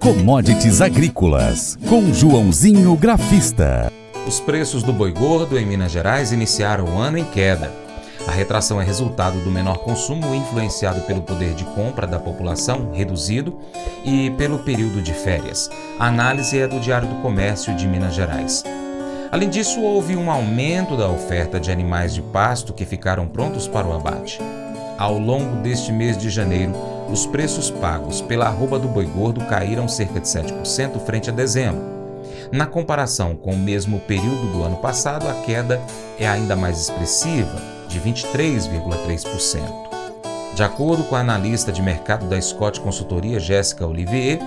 Commodities Agrícolas, com Joãozinho Grafista. Os preços do boi gordo em Minas Gerais iniciaram o ano em queda. A retração é resultado do menor consumo influenciado pelo poder de compra da população reduzido e pelo período de férias. A análise é do Diário do Comércio de Minas Gerais. Além disso, houve um aumento da oferta de animais de pasto que ficaram prontos para o abate. Ao longo deste mês de janeiro, os preços pagos pela arroba do boi gordo caíram cerca de 7% frente a dezembro. Na comparação com o mesmo período do ano passado, a queda é ainda mais expressiva, de 23,3%. De acordo com a analista de mercado da Scott Consultoria Jéssica Olivier,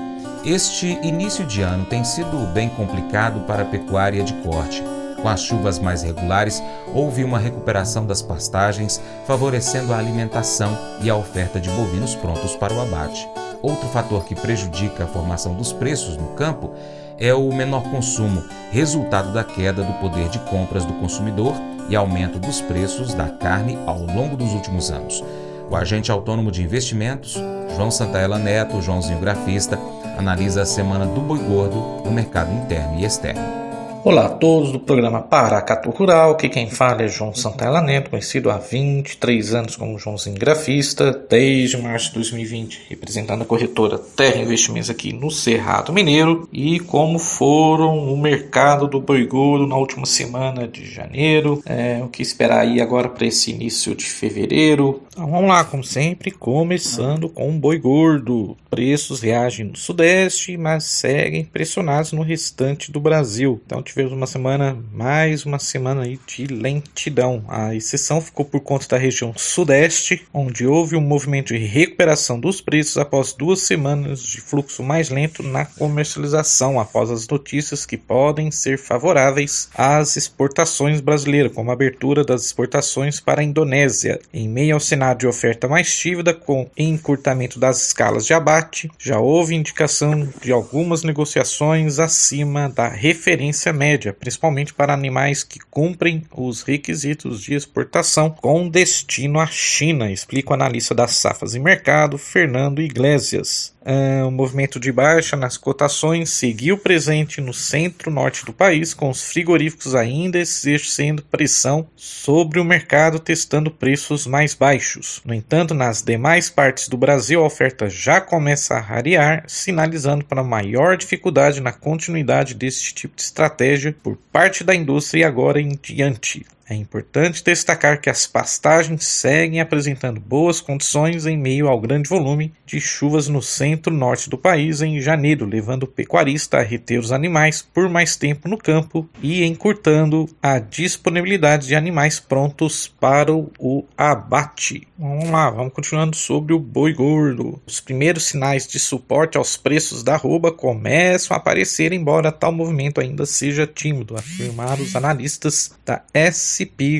este início de ano tem sido bem complicado para a pecuária de corte com as chuvas mais regulares, houve uma recuperação das pastagens, favorecendo a alimentação e a oferta de bovinos prontos para o abate. Outro fator que prejudica a formação dos preços no campo é o menor consumo, resultado da queda do poder de compras do consumidor e aumento dos preços da carne ao longo dos últimos anos. O agente autônomo de investimentos, João Santaella Neto, Joãozinho Grafista, analisa a semana do boi gordo no mercado interno e externo. Olá a todos do programa Paracatu Rural, que quem fala é João Santana Neto, conhecido há 23 anos como Joãozinho Grafista, desde março de 2020, representando a corretora Terra Investimentos aqui no Cerrado Mineiro, e como foram o mercado do boi gordo na última semana de janeiro, é, o que esperar aí agora para esse início de fevereiro. Então vamos lá, como sempre, começando com o boi gordo. Preços reagem no Sudeste, mas seguem pressionados no restante do Brasil. Então tivemos uma semana, mais uma semana aí de lentidão. A exceção ficou por conta da região sudeste, onde houve um movimento de recuperação dos preços após duas semanas de fluxo mais lento na comercialização, após as notícias que podem ser favoráveis às exportações brasileiras, como a abertura das exportações para a Indonésia. Em meio ao cenário de oferta mais tímida, com encurtamento das escalas de abate, já houve indicação de algumas negociações acima da referência média média, principalmente para animais que cumprem os requisitos de exportação com destino à China, explica o analista das safras e mercado, Fernando Iglesias. Uh, o movimento de baixa nas cotações seguiu presente no centro-norte do país, com os frigoríficos ainda exercendo pressão sobre o mercado, testando preços mais baixos. No entanto, nas demais partes do Brasil, a oferta já começa a rarear, sinalizando para maior dificuldade na continuidade desse tipo de estratégia por parte da indústria agora em diante. É importante destacar que as pastagens seguem apresentando boas condições em meio ao grande volume de chuvas no centro-norte do país em janeiro, levando o pecuarista a reter os animais por mais tempo no campo e encurtando a disponibilidade de animais prontos para o abate. Vamos lá, vamos continuando sobre o boi gordo. Os primeiros sinais de suporte aos preços da arroba começam a aparecer, embora tal movimento ainda seja tímido, afirmaram os analistas da S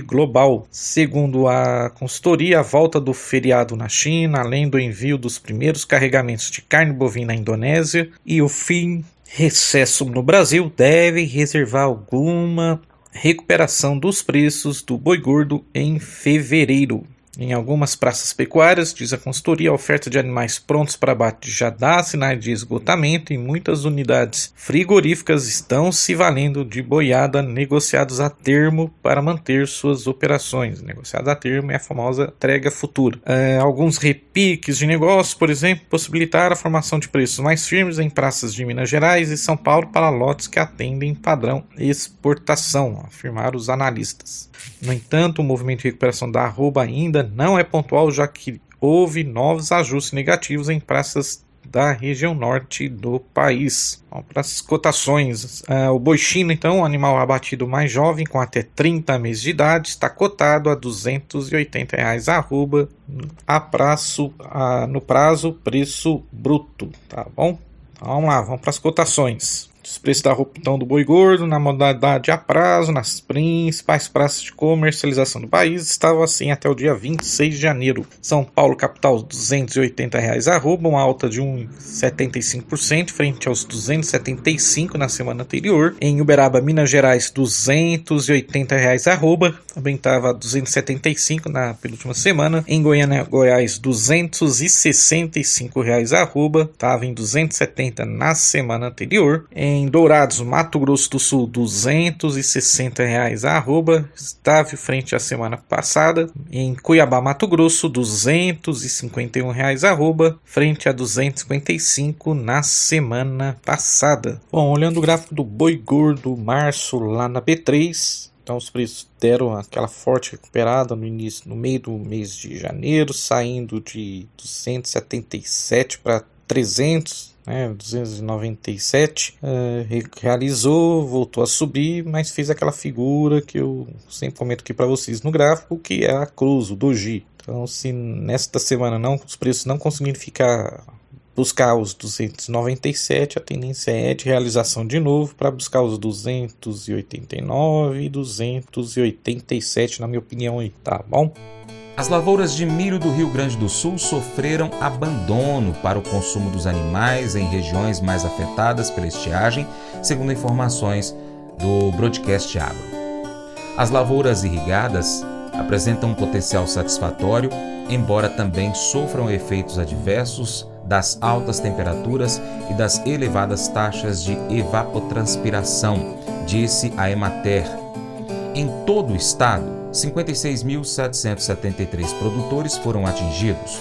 Global. Segundo a consultoria, a volta do feriado na China, além do envio dos primeiros carregamentos de carne bovina à Indonésia e o fim recesso no Brasil, deve reservar alguma recuperação dos preços do boi gordo em fevereiro. Em algumas praças pecuárias, diz a consultoria, a oferta de animais prontos para abate já dá sinais de esgotamento e muitas unidades frigoríficas estão se valendo de boiada negociados a termo para manter suas operações. Negociados a termo é a famosa entrega futura. É, alguns repiques de negócios, por exemplo, possibilitaram a formação de preços mais firmes em praças de Minas Gerais e São Paulo para lotes que atendem padrão exportação, afirmaram os analistas. No entanto, o movimento de recuperação da arroba ainda não é pontual, já que houve novos ajustes negativos em praças da região norte do país. para as cotações, uh, o boi chino, então, um animal abatido mais jovem, com até 30 meses de idade, está cotado a 280 reais arroba, a prazo, no prazo preço bruto, tá bom? Vamos lá, vamos para as cotações. Os preços da roupa então, do boi gordo na modalidade a prazo nas principais praças de comercialização do país estavam assim até o dia 26 de janeiro. São Paulo, capital, 280 reais arroba, uma alta de 1,75% frente aos 275 na semana anterior. Em Uberaba, Minas Gerais, 280 reais arroba, também estava 275 na penúltima semana. Em Goiânia, Goiás, 265 reais arroba, estava em 270 na semana anterior. Em em Dourados, Mato Grosso do Sul, 260 reais a arroba, estava frente à semana passada. Em Cuiabá, Mato Grosso, 251 reais a arroba, frente a 255 na semana passada. Bom, olhando o gráfico do boi gordo março lá na B3, então os preços deram aquela forte recuperada no início, no meio do mês de janeiro, saindo de 277 para 300 né, 297, é, realizou, voltou a subir, mas fez aquela figura que eu sempre comento aqui para vocês no gráfico, que é a cruz, o doji. Então, se nesta semana não os preços não conseguirem ficar buscar os 297, a tendência é de realização de novo para buscar os 289 e 287, na minha opinião aí, tá bom? As lavouras de milho do Rio Grande do Sul sofreram abandono para o consumo dos animais em regiões mais afetadas pela estiagem, segundo informações do Broadcast Agro. As lavouras irrigadas apresentam um potencial satisfatório, embora também sofram efeitos adversos das altas temperaturas e das elevadas taxas de evapotranspiração, disse a Emater. Em todo o estado, 56.773 produtores foram atingidos.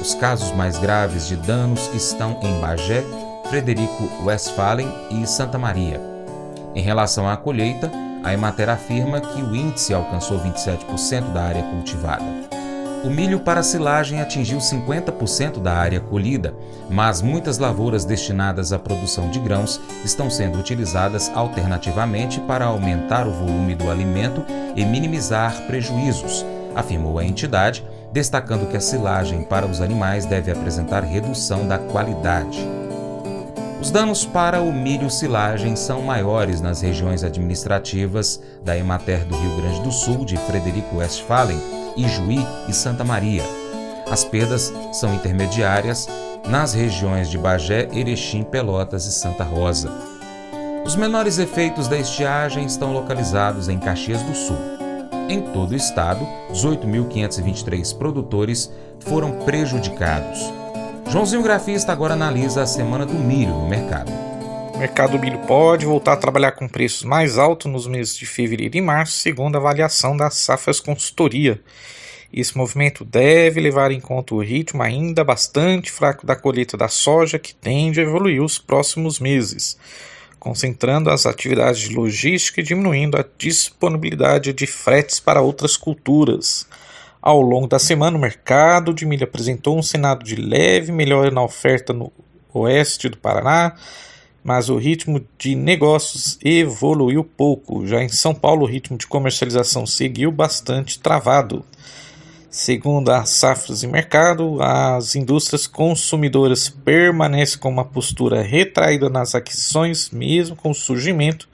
Os casos mais graves de danos estão em Bagé, Frederico Westphalen e Santa Maria. Em relação à colheita, a Emater afirma que o índice alcançou 27% da área cultivada. O milho para silagem atingiu 50% da área colhida, mas muitas lavouras destinadas à produção de grãos estão sendo utilizadas alternativamente para aumentar o volume do alimento e minimizar prejuízos, afirmou a entidade, destacando que a silagem para os animais deve apresentar redução da qualidade. Os danos para o milho silagem são maiores nas regiões administrativas da Emater do Rio Grande do Sul, de Frederico Westphalen, Ijuí e Santa Maria. As perdas são intermediárias nas regiões de Bagé, Erechim, Pelotas e Santa Rosa. Os menores efeitos da estiagem estão localizados em Caxias do Sul. Em todo o estado, 18.523 produtores foram prejudicados. Joãozinho Grafista agora analisa a semana do milho no mercado. O mercado do milho pode voltar a trabalhar com preços mais altos nos meses de fevereiro e março, segundo a avaliação da Safras Consultoria. Esse movimento deve levar em conta o ritmo ainda bastante fraco da colheita da soja, que tende a evoluir os próximos meses, concentrando as atividades de logística e diminuindo a disponibilidade de fretes para outras culturas. Ao longo da semana, o mercado de milho apresentou um cenário de leve melhora na oferta no oeste do Paraná, mas o ritmo de negócios evoluiu pouco. Já em São Paulo, o ritmo de comercialização seguiu bastante travado. Segundo as safras e mercado, as indústrias consumidoras permanecem com uma postura retraída nas aquisições, mesmo com o surgimento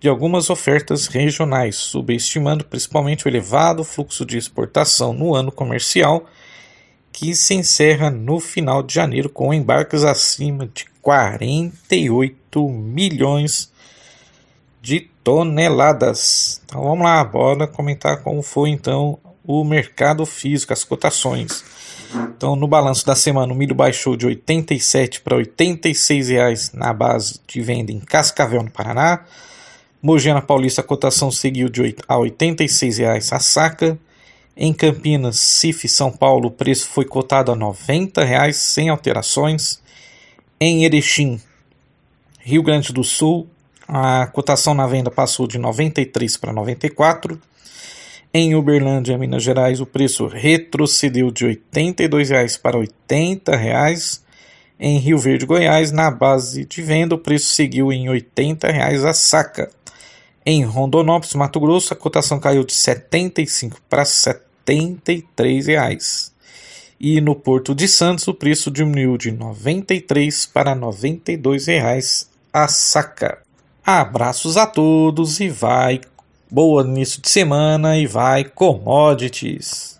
de algumas ofertas regionais, subestimando principalmente o elevado fluxo de exportação no ano comercial, que se encerra no final de janeiro com embarques acima de 48 milhões de toneladas. Então vamos lá, bora comentar como foi então o mercado físico, as cotações. Então, no balanço da semana, o milho baixou de 87 para 86 reais na base de venda em Cascavel, no Paraná. Mogiana Paulista, a cotação seguiu de 8 a 86 reais a saca. Em Campinas, CIF São Paulo, o preço foi cotado a 90 reais sem alterações. Em Erechim, Rio Grande do Sul, a cotação na venda passou de 93 para 94. Em Uberlândia, Minas Gerais, o preço retrocedeu de R$ 82,00 para R$ 80,00. Em Rio Verde, Goiás, na base de venda, o preço seguiu em R$ 80,00 a saca. Em Rondonópolis, Mato Grosso, a cotação caiu de R$ 75 para R$ 73,00. E no Porto de Santos o preço diminuiu de R$ 93 para 92 reais a saca. Abraços a todos e vai boa início de semana e vai commodities.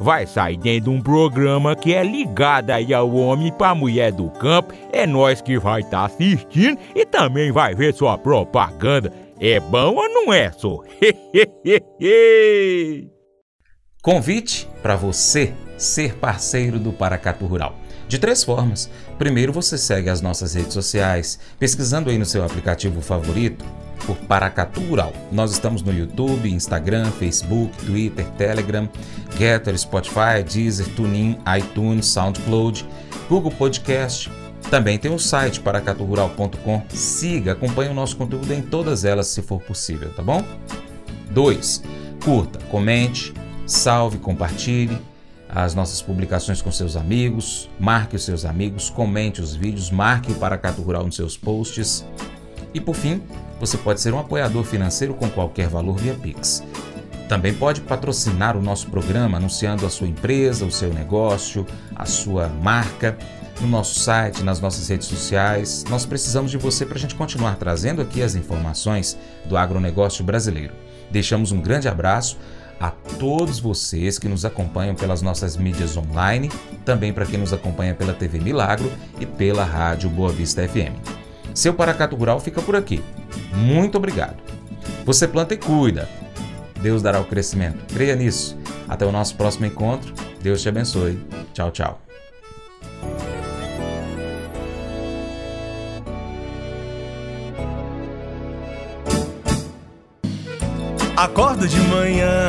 vai sair dentro de um programa que é ligado aí ao homem para mulher do campo. É nós que vai estar tá assistindo e também vai ver sua propaganda. É bom ou não é, só? Convite para você ser parceiro do Paracatu Rural. De três formas. Primeiro, você segue as nossas redes sociais, pesquisando aí no seu aplicativo favorito por Paracatu Rural. Nós estamos no YouTube, Instagram, Facebook, Twitter, Telegram, Getter, Spotify, Deezer, TuneIn, iTunes, SoundCloud, Google Podcast. Também tem o site paracaturural.com. Siga, acompanhe o nosso conteúdo em todas elas se for possível, tá bom? 2. Curta, comente, salve, compartilhe as nossas publicações com seus amigos, marque os seus amigos, comente os vídeos, marque o Paracato Rural nos seus posts. E por fim, você pode ser um apoiador financeiro com qualquer valor via Pix. Também pode patrocinar o nosso programa anunciando a sua empresa, o seu negócio, a sua marca no nosso site, nas nossas redes sociais. Nós precisamos de você para a gente continuar trazendo aqui as informações do agronegócio brasileiro. Deixamos um grande abraço a todos vocês que nos acompanham pelas nossas mídias online, também para quem nos acompanha pela TV Milagro e pela Rádio Boa Vista FM. Seu Paracato Rural fica por aqui. Muito obrigado. Você planta e cuida. Deus dará o crescimento. Creia nisso. Até o nosso próximo encontro. Deus te abençoe. Tchau, tchau. Acordo de manhã